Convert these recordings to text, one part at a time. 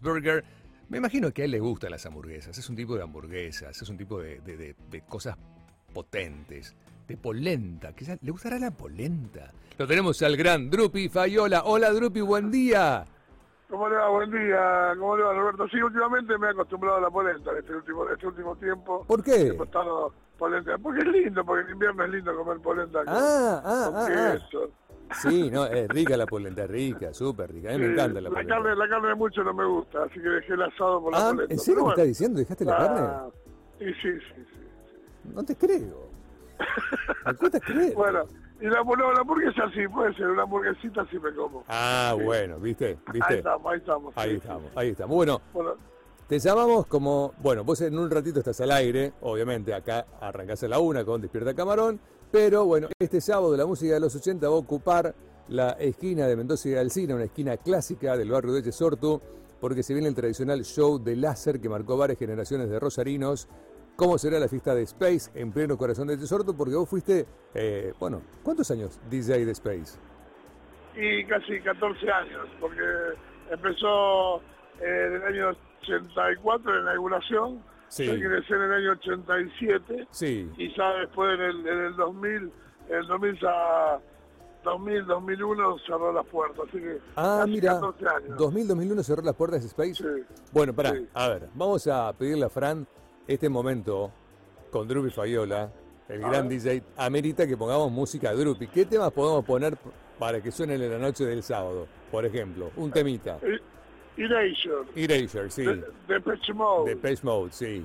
Burger. Me imagino que a él le gustan las hamburguesas. Es un tipo de hamburguesas, es un tipo de, de- de- de cosas potentes. De polenta. Quizás le gustará la polenta. Lo tenemos al gran Drupi Fayola. Hola Drupi, buen día. ¿Cómo le va? Buen día. ¿Cómo le va, Roberto? Sí, últimamente me he acostumbrado a la polenta en este último, este último tiempo. ¿Por qué? He polenta. Porque es lindo, porque en invierno es lindo comer polenta con, Ah, ah, con ah, ah. queso. Sí, no, es rica la polenta, rica, súper rica. A mí me encanta la polenta. carne, la carne mucho no me gusta, así que dejé el asado por la Ah, polenta. ¿en serio me estás diciendo? ¿Dejaste la Ah, carne? Sí, sí, sí. sí. No te creo. ¿Me cuesta creer? Bueno, y la, no, la hamburguesa sí, puede ser, una hamburguesita sí me como. Ah, bueno, ¿viste? Ahí ¿Viste? estamos, ahí estamos. Ahí sí, estamos, ahí estamos. Bueno, Bueno, te llamamos como, bueno, vos en un ratito estás al aire, obviamente acá arrancás a la una con Despierta Camarón, pero bueno, este sábado la música de los 80 va a ocupar la esquina de Mendoza y Alcina, una esquina clásica del barrio de Chesortu, porque se viene el tradicional show de láser que marcó varias generaciones de rosarinos. ¿Cómo será la fiesta de Space en pleno corazón de Chesortu? Porque vos fuiste, eh, bueno, ¿cuántos años DJ de Space? y casi 14 años, porque empezó eh, en el año 84 la inauguración, Sí. yo ingresé en el año 87 Sí. y ya después en el, en el 2000, en el 2000, ya- 2000, 2001 cerró las puertas, así que Ah, mira, 14 años. 2000-2001 cerró las puertas de Space. Sí. Bueno, pará, Sí. a ver, vamos a pedirle a Fran este momento con Drupi Fayola, el A gran ver. DJ, amerita que pongamos música a Drupi. ¿Qué temas podemos poner para que suenen en la noche del sábado? Por ejemplo, un temita. Erasure, Erasure, sí. de, de Depeche Mode. De Page Mode, sí.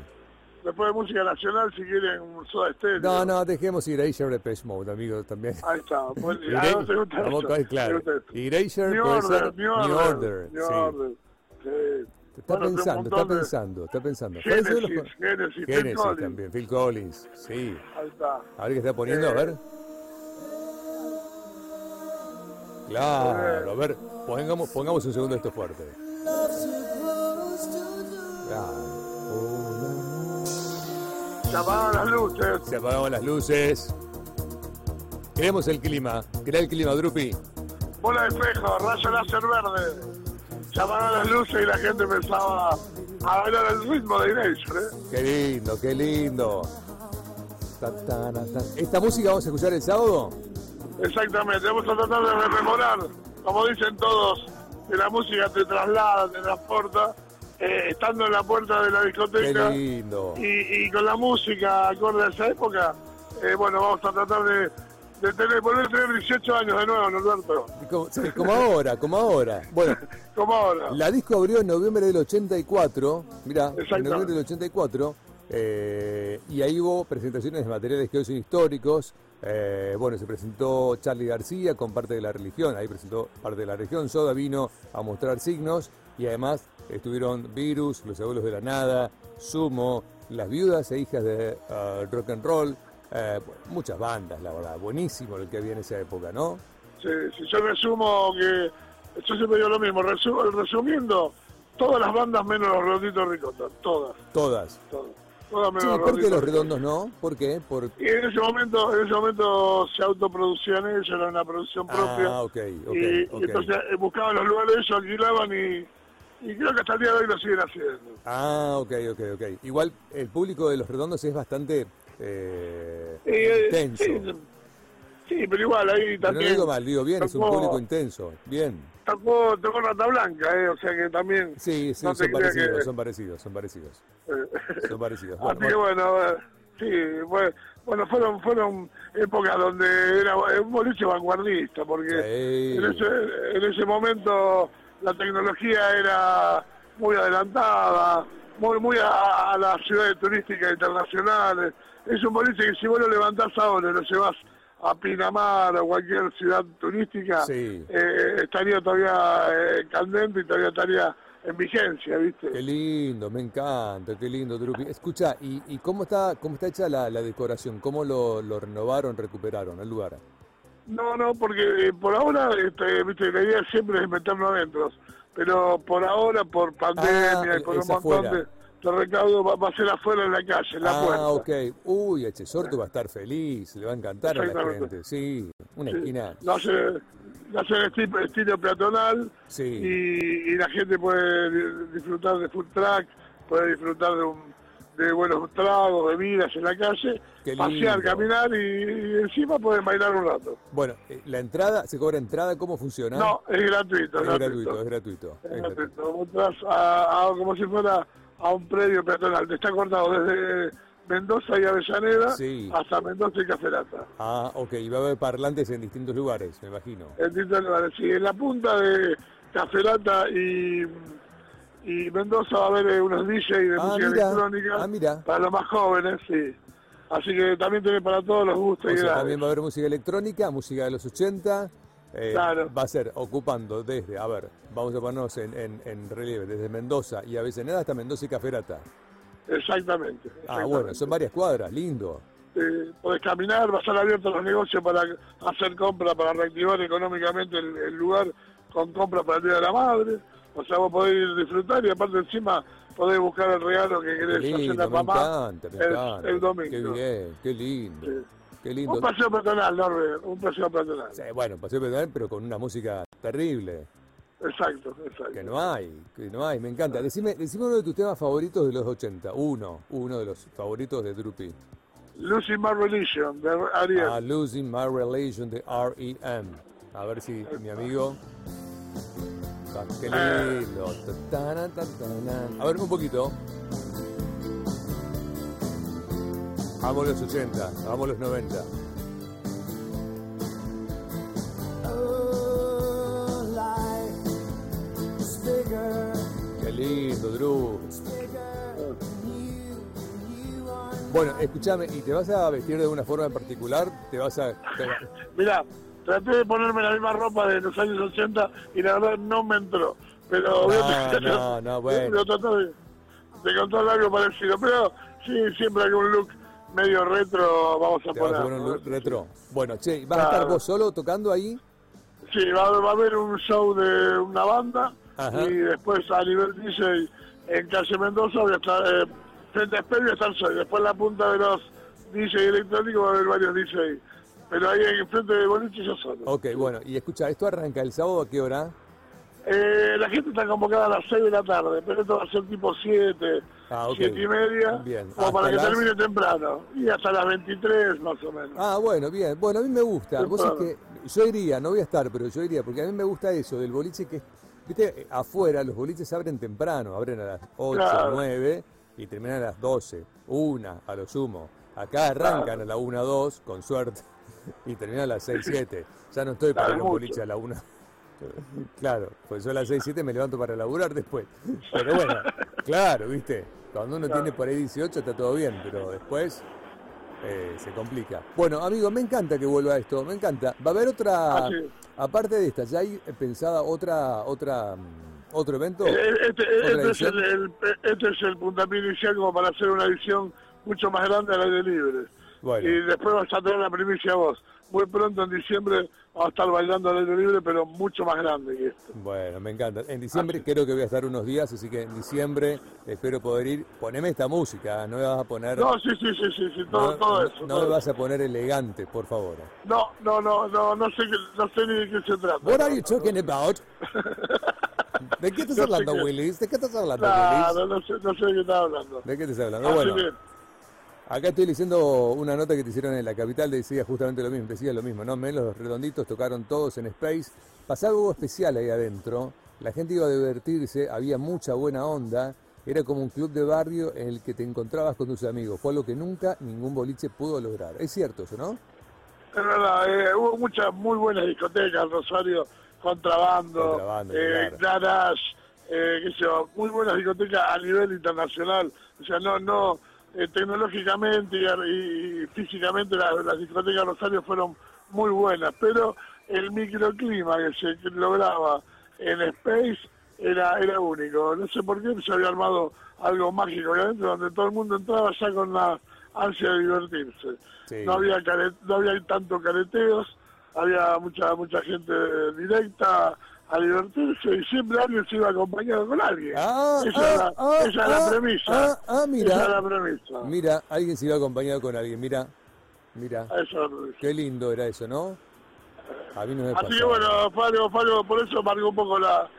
Después de música nacional, si quieren, soda estéreo. No, no, dejemos Erasure de Page Mode, amigos, también. Ahí está. Era- ah, no gusta Vamos claro. Erasure New Order, ser New Order, New sí. Order. Sí. Está Bueno, pensando, está pensando, está pensando. ¿Cuáles son los- Genesis, Genesis, Phil Genesis Collins. también, Phil Collins, sí. Ahí está. A ver qué está poniendo, a Eh. ver. Claro, a ver, pongamos, pongamos un segundo esto fuerte. Se apagaron las luces. Se apagaron las luces. Queremos el clima. Crea el clima, Drupi. Bola de espejo, rayo láser verde. Se apagaron las luces y la gente empezaba a bailar el ritmo de Erasure, ¿eh? Qué lindo, qué lindo. Ta, ta, ta, ta. ¿Esta música vamos a escuchar el sábado? Exactamente. Vamos a tratar de rememorar, como dicen todos, que la música te traslada, te transporta, eh, estando en la puerta de la Qué discoteca. lindo. y, y con la música acorde a esa época, eh, bueno, vamos a tratar de, de tener, volver a tener 18 años de nuevo, Norberto, Como, sí, como ahora, como ahora. Bueno, como ahora. La disco abrió en noviembre del 84, mirá, en noviembre del 84, eh, y ahí hubo presentaciones de materiales que hoy son históricos. Eh, bueno, se presentó Charlie García con parte de la religión, ahí presentó parte de la religión. Soda vino a mostrar signos y además estuvieron Virus, Los Abuelos de la Nada, Sumo, Las Viudas e Hijas de ah, Rock and Roll. eh, muchas bandas, la verdad, buenísimo el que había en esa época, ¿no? Sí, sí, yo resumo que, yo siempre digo lo mismo, resu- resumiendo, todas las bandas menos los redonditos ricota, todas, Todas. todas, Sí, ¿por qué los redondos no? ¿Por qué? Por, Y en ese momento, en ese momento se autoproducían ellos, era una producción propia. Ah, ok, ok, y, entonces eh, buscaban los lugares, ellos alquilaban y, y creo que hasta el día de hoy lo siguen haciendo. Ah, ok, ok, ok. Igual el público de Los Redondos es bastante eh, eh, intenso. Sí, pero igual ahí Pero no también. digo mal, digo bien, es un público intenso. Bien. Tocó, tocó Rata Blanca, eh, o sea que también. Sí, sí, no son parecidos, que- son parecidos, son parecidos. eh, Son parecidos. Así Bueno, que bueno, bueno, eh, sí, bueno, fueron, fueron épocas donde era un boliche vanguardista, porque Sí. en, ese, en ese momento la tecnología era muy adelantada, muy, muy a, a las ciudades turísticas internacionales. Es un boliche que si vos lo levantás ahora lo llevas a Pinamar o cualquier ciudad turística, Sí. eh, estaría todavía eh, candente y todavía estaría en vigencia, ¿viste? Qué lindo, me encanta, qué lindo, Drupi. Escucha, ¿y, y cómo está cómo está hecha la, la decoración? ¿Cómo lo, lo renovaron, recuperaron el lugar? No, no, porque eh, por ahora, este, viste, la idea siempre es meternos adentro. Pero por ahora, por pandemia Ah, y por un montón de, recaudo, va, va a ser afuera en la calle, en la ah, puerta. ok. Uy, Echesorto va a estar feliz, le va a encantar a la gente. Sí, una Sí. esquina. No sé, la hacen estilo, estilo peatonal Sí. y, y la gente puede di- disfrutar de food track, puede disfrutar de, un- de buenos tragos, bebidas en la calle, pasear, caminar y, y encima pueden bailar un rato. Bueno, eh, la entrada, ¿se cobra entrada? ¿Cómo funciona? No, es gratuito, es es gratuito, es gratuito. Es es gratuito. a, a- como si fuera a un predio peatonal. Te está cortado desde Mendoza y Avellaneda Sí. hasta Mendoza y Caferata. Ah, ok, y va a haber parlantes en distintos lugares, me imagino. En distintos lugares. Sí, en la punta de Caferata y, y Mendoza va a haber eh, unos DJ de Ah, música mira. electrónica Ah, mira. para los más jóvenes, sí. Así que también tiene para todos los gustos O y sea, también va a haber música electrónica, música de los 80. Eh, Claro. Va a ser ocupando desde, a ver, vamos a ponernos en, en- en relieve, desde Mendoza y Avellaneda hasta Mendoza y Caferata. Exactamente. Ah, bueno, son varias cuadras, lindo. eh, podés caminar, va a estar abierto los negocios para hacer compras, para reactivar económicamente el, el lugar con compras para el Día de la Madre. O sea, vos podés ir a disfrutar y aparte encima podés buscar el regalo que querés hacer lindo, la me mamá encanta, el, el domingo. Qué bien, qué lindo. Sí. Qué lindo. Un paseo peatonal, Norbert, un paseo peatonal. Sí, bueno, paseo peatonal, pero con una música terrible. Exacto, exacto. Que no hay, que no hay, me encanta. Decime, decime uno de tus temas favoritos de los 80. Uno, uno de los favoritos de Drupi. Lucy My Religion, de Ariel. Ah, Losing My Relation de R.E.M. A ver si mi amigo. Ah, Qué lindo. Ta-tana, ta-tana. A ver, un poquito. Amo los 80, amo los 90. Oh, life is bigger, Qué lindo, Drew. Bueno, escúchame, ¿y te vas a vestir de una forma en particular? ¿Te vas a.? Mirá, traté de ponerme la misma ropa de los años 80 y la verdad no me entró. Pero No, no, no, bueno. Tratar de, de contar algo parecido. Pero sí, siempre hay un look medio retro vamos a ¿Te vas poner. a poner un ¿no? look retro? Bueno, che, ¿vas a estar vos solo tocando ahí? Sí, va, a- va a haber un show de una banda Ajá. y después a nivel DJ en Calle Mendoza voy a estar eh, frente a Espejo voy a estar solo. Después en la punta de los DJ electrónicos va a haber varios DJ. Pero ahí en frente de Boliche yo solo. Ok, bueno, y escucha, ¿esto arranca el sábado a qué hora? Eh, la gente está convocada a las 6 de la tarde, pero esto va a ser tipo 7, Ah, ok. 7 y media, Bien. como para ¿Hasta que las? termine temprano. Y hasta las 23 más o menos. Ah, bueno, bien. Bueno, a mí me gusta. Vos Temprano. que yo iría, no voy a estar, pero yo iría, porque a mí me gusta eso del boliche que, viste, afuera los boliches abren temprano, abren a las 8, Claro. 9 y terminan a las 12, 1 a lo sumo. Acá arrancan Claro. a la 1, 2, con suerte, y terminan a las 6, 7. Ya no estoy para Claro, ir a un mucho. boliche a la 1. Claro, pues yo a las 6, 7 me levanto para laburar después. Pero bueno, claro, viste, cuando uno tiene por ahí 18 está todo bien, pero después eh, se complica. Bueno, amigo, me encanta que vuelva esto, me encanta. Va a haber otra, Ah, sí. aparte de esta, ¿ya hay pensada otra, otra, mm, otro evento? Eh, Este, ¿Otra este es el, el- este es el puntapié inicial como para hacer una edición mucho más grande al aire libre. Bueno. Y después vas a tener la primicia vos. Muy pronto en diciembre vamos a estar bailando al aire libre, pero mucho más grande que esto. Bueno, me encanta. En diciembre Ah, creo que voy a estar unos días, así que en diciembre espero poder ir. Poneme esta música, no me vas a poner... No, sí, sí, sí, sí, sí todo, no, todo no- eso. no todo me vas a poner elegante, por favor. No, no, no, no, no sé, no sé ni de qué se trata. What are you talking about? ¿De qué estás No hablando, Willis? ¿De qué estás hablando, Willis? No sé, no sé de qué estás hablando. ¿De qué estás hablando? Así Bueno, que, acá estoy leyendo una nota que te hicieron en la capital, decía justamente lo mismo, decía lo mismo, ¿no? Men, los redonditos tocaron todos en Space, pasaba algo especial ahí adentro, la gente iba a divertirse, había mucha buena onda, era como un club de barrio en el que te encontrabas con tus amigos, fue algo que nunca ningún boliche pudo lograr. Es cierto eso, ¿no? es verdad, eh, hubo muchas muy buenas discotecas, Rosario, Contrabando, Contrabando, eh, claro. Garage, eh, qué sé yo, muy buenas discotecas a nivel internacional. O sea, no, no, eh, tecnológicamente y, y- físicamente la- las discotecas de Rosario fueron muy buenas, pero el microclima que se lograba en Space era, era único. No sé por qué se había armado algo mágico ahí adentro, donde todo el mundo entraba ya con la ansia de divertirse. Sí. No había care- no había tanto careteos, había mucha mucha gente directa a divertirse y siempre alguien se iba acompañado con alguien. Ah, esa ah, es la, ah, esa es la ah, premisa. ah, mira. Esa es la premisa. Mira, alguien se iba acompañado con alguien, mira, mira, la qué lindo era eso, ¿no? A mí no me Así que bueno, fue algo- por eso marcó un poco la,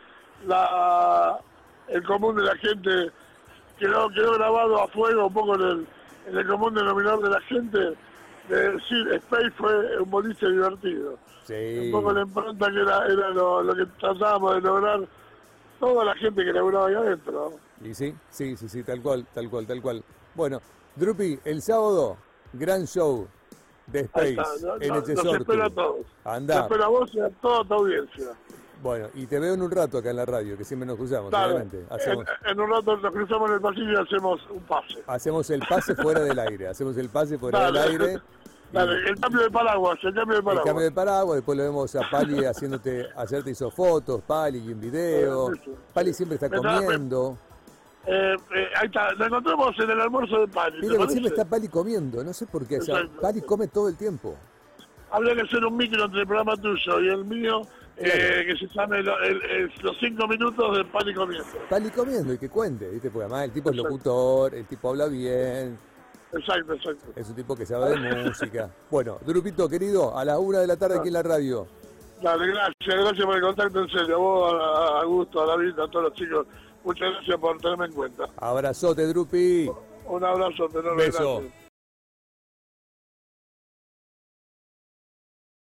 la el común de la gente, quedó, quedó grabado a fuego un poco en el, en el común denominador de la gente, de decir, Space fue un boliche divertido. Sí. Un poco la impronta que era, era lo, lo que tratábamos de lograr toda la gente que laburaba ahí adentro. Y sí, sí, sí, sí, tal cual, tal cual, tal cual. Bueno, Drupi, el sábado, gran show de Space está, no- en no- Nos espera a todos. Nos Anda. espera a vos y a toda tu audiencia. Bueno, y te veo en un rato acá en la radio, que siempre nos cruzamos, obviamente. Hacemos, en, en un rato nos cruzamos en el pasillo y hacemos un pase. hacemos el pase fuera del aire, hacemos el pase fuera del aire. El cambio de paraguas, el cambio de el paraguas. cambio de paraguas, después lo vemos a Pali haciéndote, hacerte hizo fotos, Pali y un video. Pali siempre está comiendo. Eh, eh, ahí está, lo encontramos en el almuerzo de Pali. ¿te Mira siempre está Pali comiendo, no sé por qué. o sea, Exacto. Pali come todo el tiempo. Habría que hacer un micro entre el programa tuyo y el mío, eh, que se llame lo- el- el- los cinco minutos de Pali comiendo. Pali comiendo y que cuente, ¿viste? Porque además el tipo es locutor, el tipo habla bien, Exacto, exacto. es un tipo que sabe de música. Bueno, Drupito, querido, a las una de la tarde aquí en la radio. Dale, gracias, gracias por el contacto, en serio. A vos, a, a Gusto, a David, a todos los chicos. Muchas gracias por tenerme en cuenta. Abrazote, Drupi. Un abrazo, enorme, Beso. gracias.